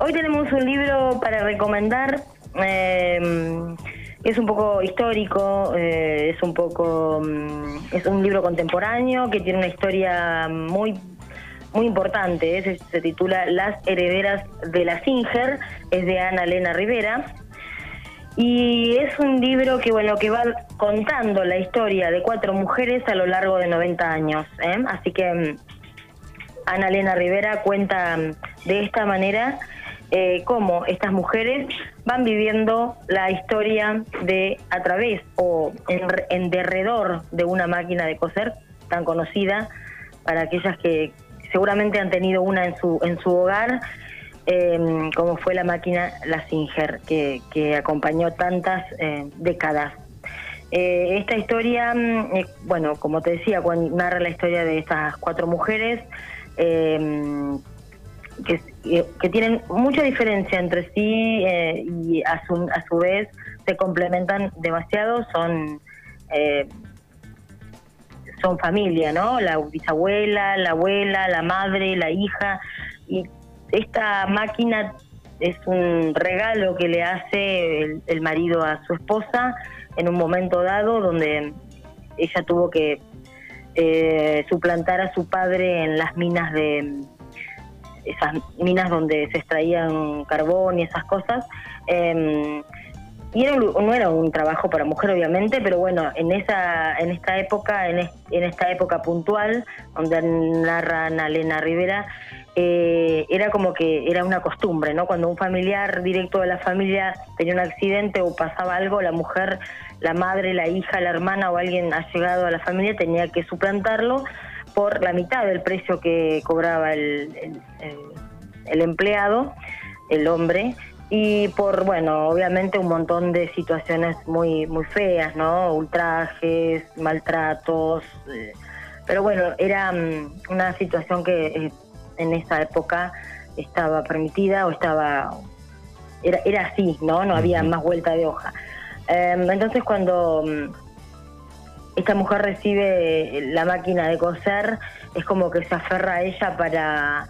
hoy tenemos un libro para recomendar. Eh, es un poco histórico, eh, es un poco es un libro contemporáneo que tiene una historia muy muy importante. se titula Las herederas de la Singer, es de Ana Elena Rivera. Y es un libro que bueno que va contando la historia de cuatro mujeres a lo largo de 90 años. ¿eh? Así que mm, Ana Elena Rivera cuenta mm, de esta manera eh, cómo estas mujeres van viviendo la historia de a través o en, derredor de una máquina de coser tan conocida para aquellas que seguramente han tenido una en su en su hogar em, como fue la máquina La Singer que, que acompañó tantas eh, décadas. Eh, esta historia mm, bueno como te decía narra la historia de estas cuatro mujeres em, que, tienen mucha diferencia entre sí eh, y a su, a su vez se complementan demasiado, son eh, son familia, ¿no? La bisabuela, la abuela, la madre, la hija y esta máquina es un regalo que le hace el, marido a su esposa en un momento dado donde ella tuvo que eh, suplantar a su padre en las minas de, esas minas donde se extraían carbón y esas cosas. Em, y no era un trabajo para mujer obviamente pero bueno en esa en esta época en, esta época puntual donde narra Ana Elena Rivera eh, era como que era una costumbre no cuando un familiar directo de la familia tenía un accidente o pasaba algo la mujer la madre la hija la hermana o alguien ha llegado a la familia tenía que suplantarlo por la mitad del precio que cobraba el, el, empleado, el hombre, y por, bueno, obviamente un montón de situaciones muy, muy feas, ¿no? Ultrajes, maltratos, eh, pero bueno, era mm, una situación que eh, en esa época estaba permitida o estaba, era, era así, ¿no? No había más vuelta de hoja. Em, entonces cuando mm, esta mujer recibe la máquina de coser, es como que se aferra a ella para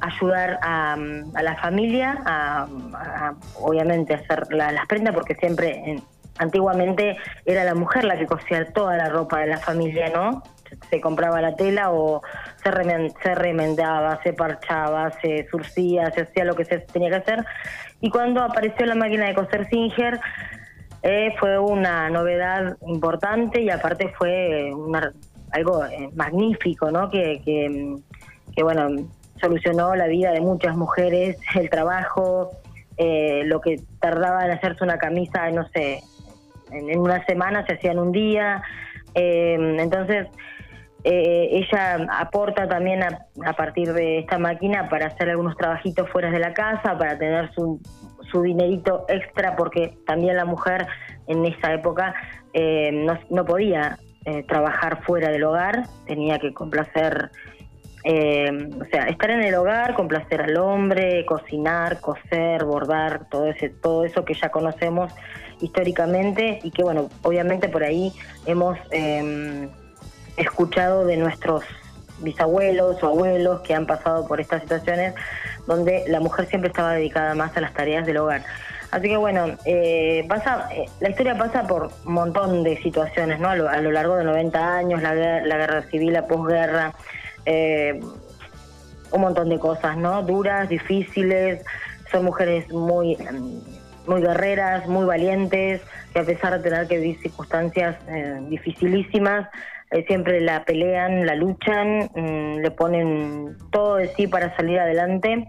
ayudar a, la familia, a, obviamente hacer las prendas, porque siempre, antiguamente era la mujer la que cosía toda la ropa de la familia, ¿no? Se compraba la tela o se, se remendaba, se parchaba, se surcía, se hacía lo que se tenía que hacer. Y cuando apareció la máquina de coser Singer, eh, fue una novedad importante y aparte fue algo eh, magnífico, ¿no? Que, que, bueno, solucionó la vida de muchas mujeres, el trabajo, eh, lo que tardaba en hacerse una camisa, no sé, en, una semana se hacía en un día. entonces, ella aporta también a, a, partir de esta máquina para hacer algunos trabajitos fuera de la casa, para tener su, su dinerito extra porque también la mujer en esa época eh, no, podía eh, trabajar fuera del hogar, tenía que complacer, eh, o sea, estar en el hogar, complacer al hombre, cocinar, coser, bordar, todo ese, todo eso que ya conocemos históricamente y que bueno, obviamente por ahí hemos escuchado de nuestros bisabuelos o abuelos que han pasado por estas situaciones donde la mujer siempre estaba dedicada más a las tareas del hogar. Así que bueno, eh, pasa, eh, la historia pasa por un montón de situaciones, ¿no? A lo, largo de 90 años, la, guerra civil, la posguerra, eh, un montón de cosas, ¿no? Duras, difíciles, son mujeres muy, muy guerreras, muy valientes, que a pesar de tener que vivir circunstancias dificilísimas, eh, siempre la pelean, la luchan, mm, le ponen todo de sí para salir adelante.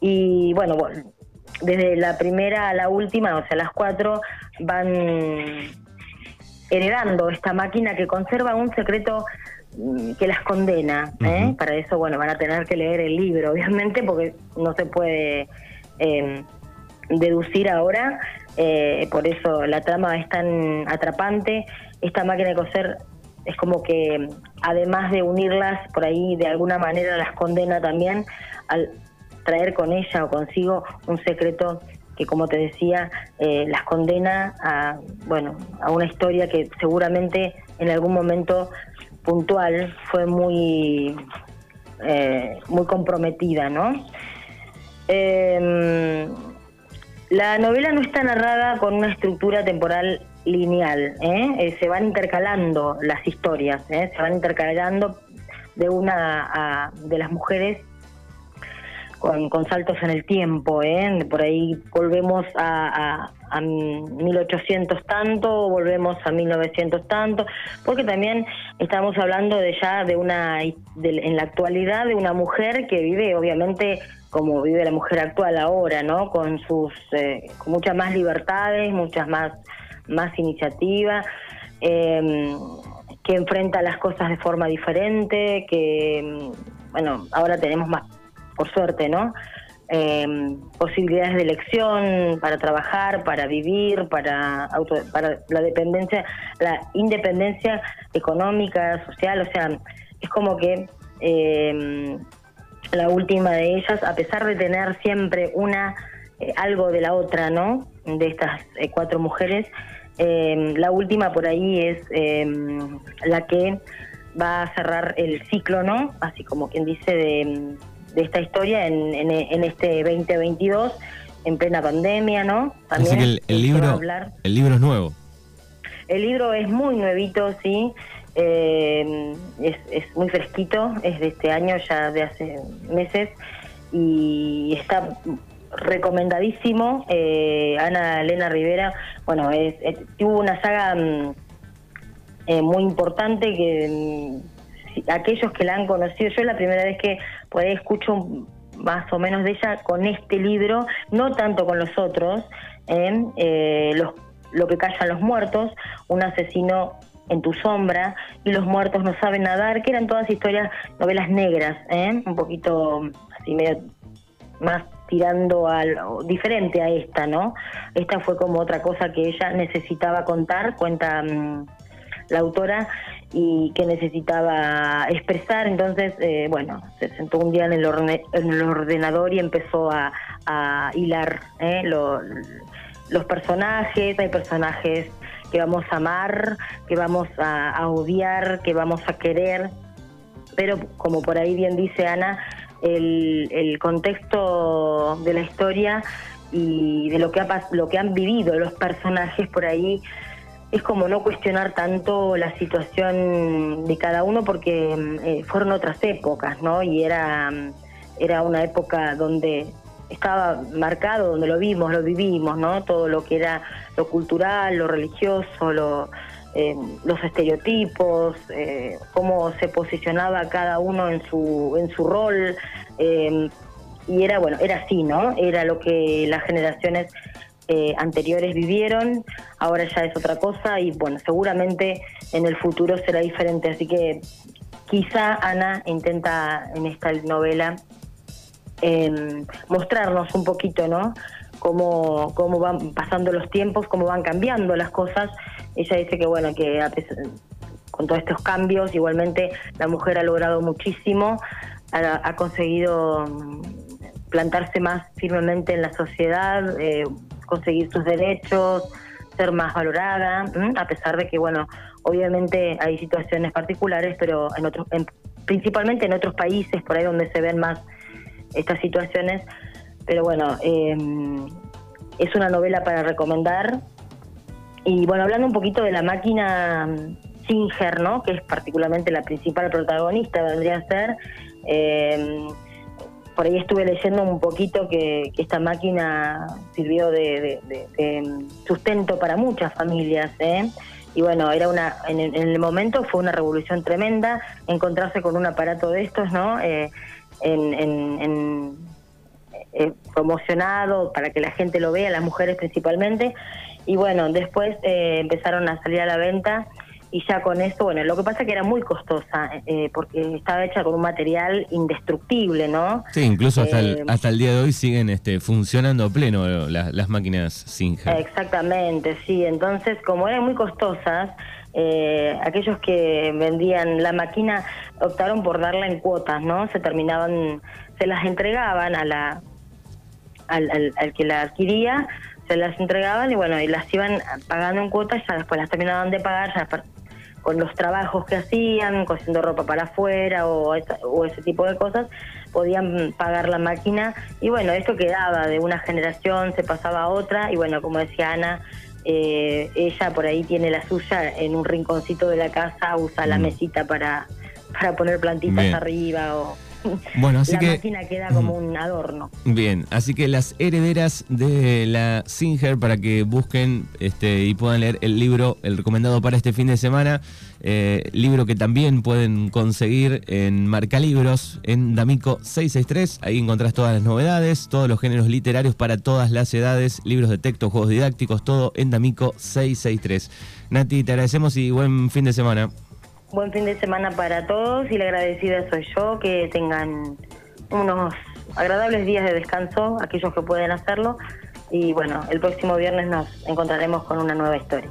Y bueno, desde la primera a la última, o sea, las cuatro, van heredando esta máquina que conserva un secreto mm, que las condena. ¿eh? Para eso, bueno, van a tener que leer el libro, obviamente, porque no se puede em, deducir ahora. Eh, por eso la trama es tan atrapante. Esta máquina de coser es como que además de unirlas por ahí de alguna manera las condena también al traer con ella o consigo un secreto que como te decía eh, las condena a bueno a una historia que seguramente en algún momento puntual fue muy eh, muy comprometida no em, La novela no está narrada con una estructura temporal lineal, ¿eh? Eh, se van intercalando las historias, ¿eh? se van intercalando de una de las mujeres con, saltos en el tiempo, por ahí volvemos a, a, 1800 tanto, volvemos a 1900 tanto, porque también estamos hablando de ya de una, en la actualidad, de una mujer que vive obviamente como vive la mujer actual ahora, ¿no? Con sus, con muchas más libertades, muchas más más iniciativa, em, que enfrenta las cosas de forma diferente, que, em, bueno, ahora tenemos más, por suerte, ¿no? Em, posibilidades de elección para trabajar, para vivir, para, auto, para la dependencia, la independencia económica, social, o sea, es como que la última de ellas, a pesar de tener siempre una eh, algo de la otra, ¿no? De estas eh, cuatro mujeres, Em, la última por ahí es em, la que va a cerrar el ciclo, ¿no? Así como quien dice de, esta historia en, en, este 2022, en plena pandemia, ¿no? También el, libro, el libro es nuevo. El libro es muy nuevito, sí. Em, es, es muy fresquito, es de este año, ya de hace meses, y está recomendadísimo. Eh, Ana Elena Rivera, bueno, es, tuvo una saga mm, eh, muy importante que mm, aquellos que la han conocido, yo la primera vez que por escucho más o menos de ella con este libro, no tanto con los otros, eh, los, lo que callan los muertos, un asesino en tu sombra y los muertos no saben nadar, que eran todas historias, novelas negras, un poquito así medio más tirando al diferente a esta, ¿no? Esta fue como otra cosa que ella necesitaba contar, cuenta mm, la autora, y que necesitaba expresar. Entonces, eh, bueno, se sentó un día en el, en el ordenador y empezó a, hilar ¿eh? los personajes. Hay personajes que vamos a amar, que vamos a odiar, que vamos a querer. Pero como por ahí bien dice Ana, el, contexto de la historia y de lo que, ha, lo que han vivido los personajes por ahí es como no cuestionar tanto la situación de cada uno porque eh, fueron otras épocas, ¿no? Y era, era una época donde estaba marcado, donde lo vimos, lo vivimos, ¿no? Todo lo que era lo cultural, lo religioso, lo, eh, los estereotipos, eh, cómo se posicionaba cada uno en su, en su rol. Eh, y era, bueno, era así, ¿no? Era lo que las generaciones anteriores vivieron, ahora ya es otra cosa y bueno, seguramente en el futuro será diferente. Así que quizá Ana intenta en esta novela mostrarnos un poquito, ¿no? Cómo, cómo van pasando los tiempos, cómo van cambiando las cosas ella dice que bueno, que con todos estos cambios igualmente la mujer ha logrado muchísimo, ha, conseguido mm, plantarse más firmemente en la sociedad, eh, conseguir sus derechos, ser más valorada, a pesar de que bueno, obviamente hay situaciones particulares, pero en otros, principalmente en otros países por ahí donde se ven más estas situaciones, pero bueno, em, es una novela para recomendar y bueno, hablando un poquito de la máquina mm, Singer, ¿no? que es particularmente la principal protagonista, vendría a ser. Eh, por ahí estuve leyendo un poquito que, esta máquina sirvió de, sustento para muchas familias. ¿eh? Y bueno, era una en, el momento fue una revolución tremenda encontrarse con un aparato de estos, ¿no? Eh, en, promocionado para que la gente lo vea, las mujeres principalmente. Y bueno, después eh, empezaron a salir a la venta y ya con eso, bueno, lo que pasa es que era muy costosa eh, porque estaba hecha con un material indestructible, ¿no? Sí, incluso hasta, el, eh, hasta el día de hoy siguen este, funcionando pleno las, máquinas Singer. Exactamente, sí. Entonces, como eran muy costosas, aquellos que vendían la máquina optaron por darla en cuotas, ¿no? Se terminaban, se las entregaban a la al, al que la adquiría se las entregaban y bueno, y las iban pagando en cuotas, ya después las terminaban de pagar ya con los trabajos que hacían, cosiendo ropa para afuera o, o ese tipo de cosas, podían pagar la máquina y bueno, esto quedaba de una generación, se pasaba a otra y bueno, como decía Ana, eh, ella por ahí tiene la suya en un rinconcito de la casa, usa la Mm. mesita para, para poner plantitas Bien. arriba o Bueno, así la que- máquina queda como un adorno. Bien, así que las herederas de la Singer para que busquen este, y puedan leer el libro, el recomendado para este fin de semana, eh, libro que también pueden conseguir en Marcalibros, en D'Amico 663, ahí encontrás todas las novedades, todos los géneros literarios para todas las edades, libros de texto, juegos didácticos, todo en D'Amico 663. Nati, te agradecemos y buen fin de semana. Buen fin de semana para todos y la agradecida soy yo, que tengan unos agradables días de descanso, aquellos que pueden hacerlo. Y bueno, el próximo viernes nos encontraremos con una nueva historia.